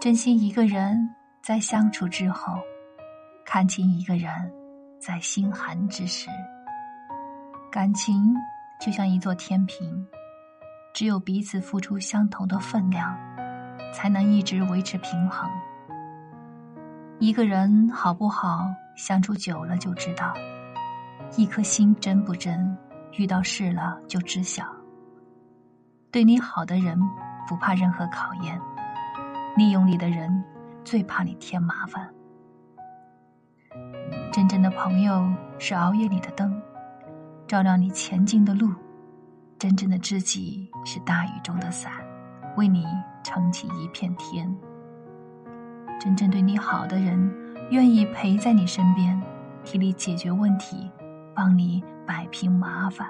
珍惜一个人在相处之后，看清一个人在心寒之时。感情就像一座天平，只有彼此付出相同的分量，才能一直维持平衡。一个人好不好相处久了就知道，一颗心真不真，遇到事了就知晓。对你好的人不怕任何考验，利用你的人最怕你添麻烦。真正的朋友是熬夜里的灯。照亮你前进的路，真正的知己是大雨中的伞，为你撑起一片天。真正对你好的人，愿意陪在你身边，替你解决问题，帮你摆平麻烦。